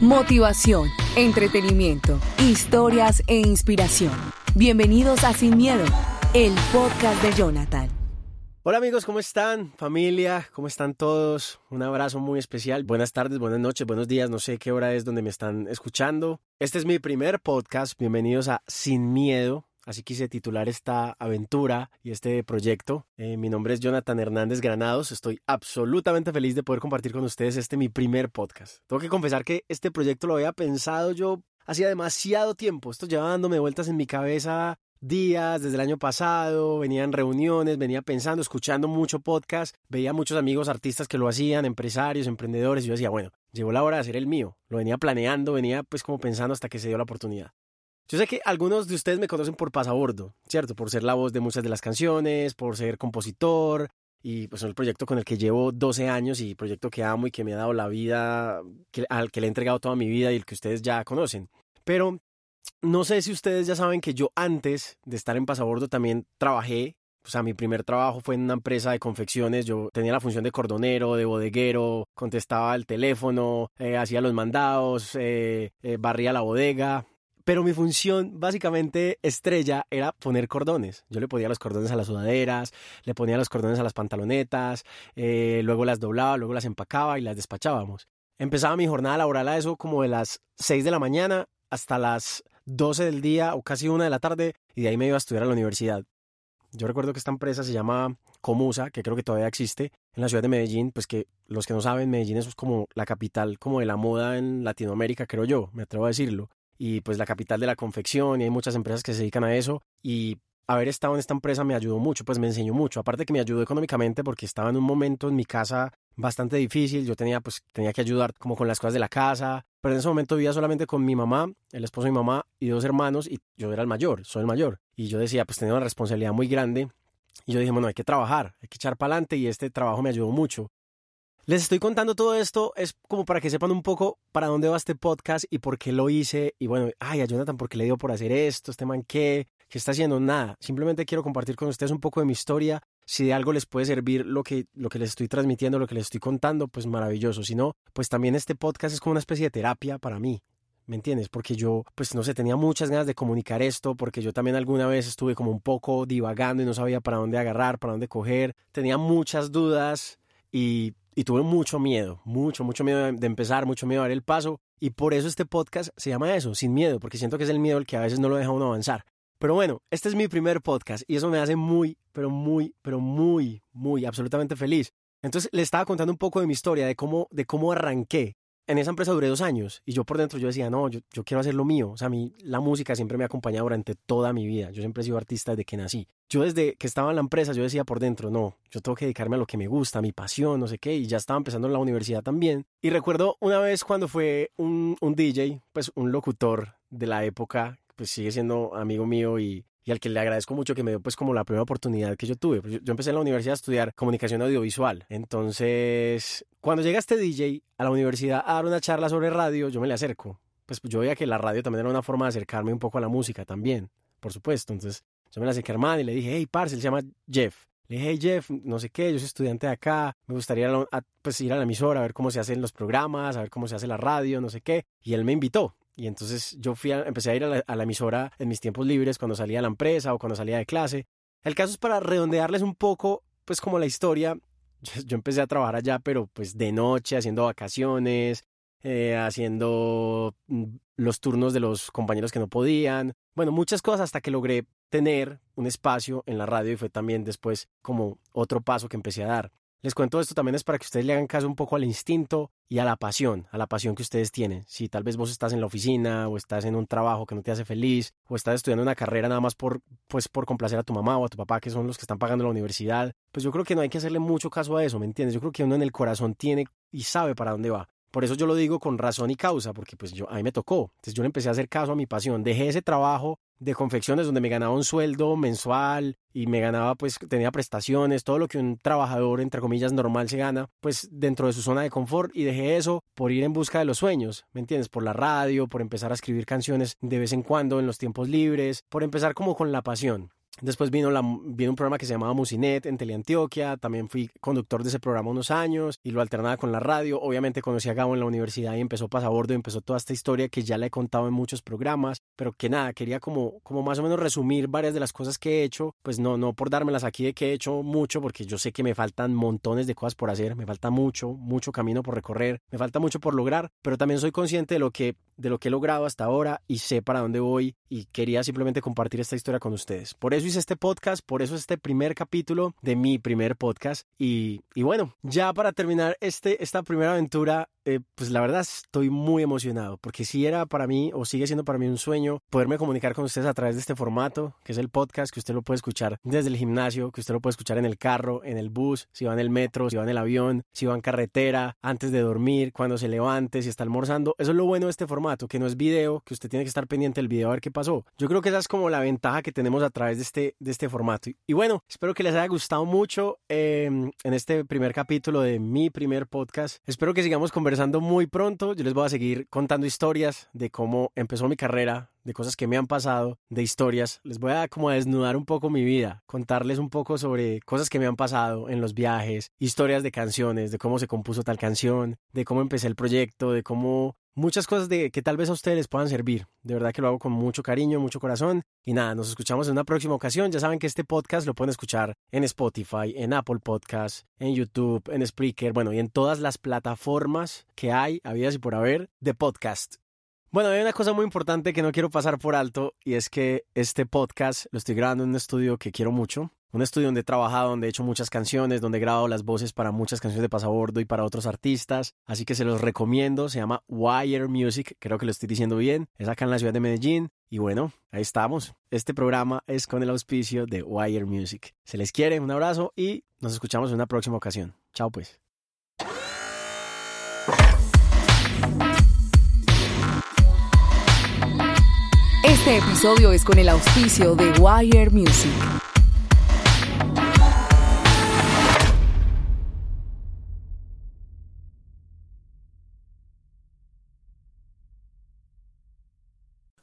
Motivación, entretenimiento, historias e inspiración. Bienvenidos a Sin Miedo, el podcast de Jonathan. Hola amigos, ¿cómo están? Familia, ¿cómo están todos? Un abrazo muy especial. Buenas tardes, buenas noches, buenos días. No sé qué hora es donde me están escuchando. Este es mi primer podcast. Bienvenidos a Sin Miedo. Así quise titular esta aventura y este proyecto. Eh, mi nombre es Jonathan Hernández Granados. Estoy absolutamente feliz de poder compartir con ustedes este mi primer podcast. Tengo que confesar que este proyecto lo había pensado yo hacía demasiado tiempo. Esto llevaba dándome vueltas en mi cabeza días desde el año pasado, venía en reuniones, venía pensando, escuchando mucho podcast, veía muchos amigos artistas que lo hacían, empresarios, emprendedores, y yo decía, bueno, llegó la hora de hacer el mío. Lo venía planeando, venía pues como pensando hasta que se dio la oportunidad. Yo sé que algunos de ustedes me conocen por Pasabordo, ¿cierto? Por ser la voz de muchas de las canciones, por ser compositor y pues es el proyecto con el que llevo 12 años y proyecto que amo y que me ha dado la vida, al que le he entregado toda mi vida y el que ustedes ya conocen. Pero no sé si ustedes ya saben que yo antes de estar en Pasabordo también trabajé. O sea, mi primer trabajo fue en una empresa de confecciones. Yo tenía la función de cordonero, de bodeguero, contestaba el teléfono, eh, hacía los mandados, eh, eh, barría la bodega. Pero mi función básicamente estrella era poner cordones. Yo le ponía los cordones a las sudaderas, le ponía los cordones a las pantalonetas, eh, luego las doblaba, luego las empacaba y las despachábamos. Empezaba mi jornada laboral a eso como de las 6 de la mañana hasta las 12 del día o casi una de la tarde y de ahí me iba a estudiar a la universidad. Yo recuerdo que esta empresa se llama Comusa, que creo que todavía existe en la ciudad de Medellín, pues que los que no saben, Medellín es como la capital como de la moda en Latinoamérica, creo yo, me atrevo a decirlo y pues la capital de la confección y hay muchas empresas que se dedican a eso y haber estado en esta empresa me ayudó mucho, pues me enseñó mucho, aparte que me ayudó económicamente porque estaba en un momento en mi casa bastante difícil, yo tenía pues tenía que ayudar como con las cosas de la casa, pero en ese momento vivía solamente con mi mamá, el esposo de mi mamá y dos hermanos y yo era el mayor, soy el mayor. Y yo decía pues tenía una responsabilidad muy grande y yo dije bueno hay que trabajar, hay que echar para adelante y este trabajo me ayudó mucho les estoy contando todo esto, es como para que sepan un poco para dónde va este podcast y por qué lo hice. Y bueno, ay, a Jonathan, ¿por qué le dio por hacer esto? ¿Este man qué? ¿Qué está haciendo? Nada. Simplemente quiero compartir con ustedes un poco de mi historia. Si de algo les puede servir lo que, lo que les estoy transmitiendo, lo que les estoy contando, pues maravilloso. Si no, pues también este podcast es como una especie de terapia para mí. ¿Me entiendes? Porque yo, pues no sé, tenía muchas ganas de comunicar esto, porque yo también alguna vez estuve como un poco divagando y no sabía para dónde agarrar, para dónde coger. Tenía muchas dudas y y tuve mucho miedo, mucho, mucho miedo de empezar, mucho miedo de dar el paso. Y por eso este podcast se llama eso, sin miedo, porque siento que es el miedo el que a veces no lo deja uno avanzar. Pero bueno, este es mi primer podcast y eso me hace muy, pero muy, pero muy, muy, absolutamente feliz. Entonces le estaba contando un poco de mi historia, de cómo, de cómo arranqué. En esa empresa duré dos años y yo por dentro yo decía, no, yo, quiero hacer lo mío. O sea, a mí la música siempre me ha acompañado durante toda mi vida. Yo siempre he sido artista desde que nací. Yo desde que estaba en la empresa, yo decía por dentro, no, yo tengo que dedicarme a lo que me gusta, a mi pasión, no sé qué. Y ya estaba empezando en la universidad también. Y recuerdo una vez cuando fue un, un DJ, pues un locutor de la época, pues sigue siendo amigo mío y, y al que le agradezco mucho que me dio pues como la primera oportunidad que yo tuve. Yo, yo, empecé en la universidad a estudiar comunicación audiovisual. Entonces, cuando llega este DJ a la universidad a dar una charla sobre radio, yo me le acerco. Pues yo veía que la radio también era una forma de acercarme un poco a la música también, por supuesto. Entonces, yo me le acerqué a y le dije, hey, parce, él se llama Jeff. Le dije, hey Jeff, no sé qué, yo soy estudiante de acá, me gustaría ir a, a, pues, ir a la emisora a ver cómo se hacen los programas, a ver cómo se hace la radio, no sé qué. Y él me invitó. Y entonces yo fui a, empecé a ir a la, a la, emisora en mis tiempos libres, cuando salía a la empresa o cuando salía de clase. El caso es para redondearles un poco, pues como la historia. Yo, yo empecé a trabajar allá, pero pues de noche, haciendo vacaciones, eh, haciendo mm, los turnos de los compañeros que no podían. Bueno, muchas cosas hasta que logré tener un espacio en la radio y fue también después como otro paso que empecé a dar. Les cuento esto también es para que ustedes le hagan caso un poco al instinto y a la pasión, a la pasión que ustedes tienen. Si tal vez vos estás en la oficina o estás en un trabajo que no te hace feliz o estás estudiando una carrera nada más por, pues, por complacer a tu mamá o a tu papá, que son los que están pagando la universidad, pues yo creo que no hay que hacerle mucho caso a eso, ¿me entiendes? Yo creo que uno en el corazón tiene y sabe para dónde va. Por eso yo lo digo con razón y causa, porque pues yo, a mí me tocó. Entonces yo le empecé a hacer caso a mi pasión. Dejé ese trabajo de confecciones donde me ganaba un sueldo mensual y me ganaba pues tenía prestaciones, todo lo que un trabajador entre comillas normal se gana, pues dentro de su zona de confort y dejé eso por ir en busca de los sueños, ¿me entiendes? Por la radio, por empezar a escribir canciones de vez en cuando en los tiempos libres, por empezar como con la pasión. Después vino, vino un programa que se llamaba Musinet en Teleantioquia, también fui conductor de ese programa unos años y lo alternaba con la radio. Obviamente conocí a Gabo en la universidad y empezó Pasabordo y empezó toda esta historia que ya la he contado en muchos programas, pero que nada, quería como, como más o menos resumir varias de las cosas que he hecho, pues no, no por dármelas aquí de que he hecho mucho, porque yo sé que me faltan montones de cosas por hacer, me falta mucho, mucho camino por recorrer, me falta mucho por lograr, pero también soy consciente de lo que, de lo que he logrado hasta ahora y sé para dónde voy y quería simplemente compartir esta historia con ustedes. Por eso hice este podcast, por eso este primer capítulo de mi primer podcast. Y, y bueno, ya para terminar este, esta primera aventura, eh, pues la verdad estoy muy emocionado, porque si era para mí o sigue siendo para mí un sueño poderme comunicar con ustedes a través de este formato, que es el podcast, que usted lo puede escuchar desde el gimnasio, que usted lo puede escuchar en el carro, en el bus, si va en el metro, si va en el avión, si va en carretera, antes de dormir, cuando se levante, si está almorzando. Eso es lo bueno de este formato, que no es video, que usted tiene que estar pendiente del video a ver qué pasó. Yo creo que esa es como la ventaja que tenemos a través de este, de este formato. Y, bueno, espero que les haya gustado mucho em, en este primer capítulo de mi primer podcast. Espero que sigamos conversando muy pronto. Yo les voy a seguir contando historias de cómo empezó mi carrera, de cosas que me han pasado, de historias. Les voy a como a desnudar un poco mi vida, contarles un poco sobre cosas que me han pasado en los viajes, historias de canciones, de cómo se compuso tal canción, de cómo empecé el proyecto, de cómo muchas cosas de que tal vez a ustedes les puedan servir. De verdad que lo hago con mucho cariño, mucho corazón. Y nada, nos escuchamos en una próxima ocasión. Ya saben que este podcast lo pueden escuchar en Spotify, en Apple Podcasts, en YouTube, en Spreaker, bueno, y en todas las plataformas que hay, habidas y por haber, de podcast. Bueno, hay una cosa muy importante que no quiero pasar por alto y es que este podcast lo estoy grabando en un estudio que quiero mucho, un estudio donde he trabajado, donde he hecho muchas canciones, donde he grabado las voces para muchas canciones de Pasabordo y para otros artistas. Así que se los recomiendo. Se llama Wire Music. Creo que lo estoy diciendo bien. Es acá en la ciudad de Medellín. Y bueno, ahí estamos. Este programa es con el auspicio de Wire Music. Se les quiere, un abrazo y nos escuchamos en una próxima ocasión. Chao pues. Este episodio es con el auspicio de Wire Music.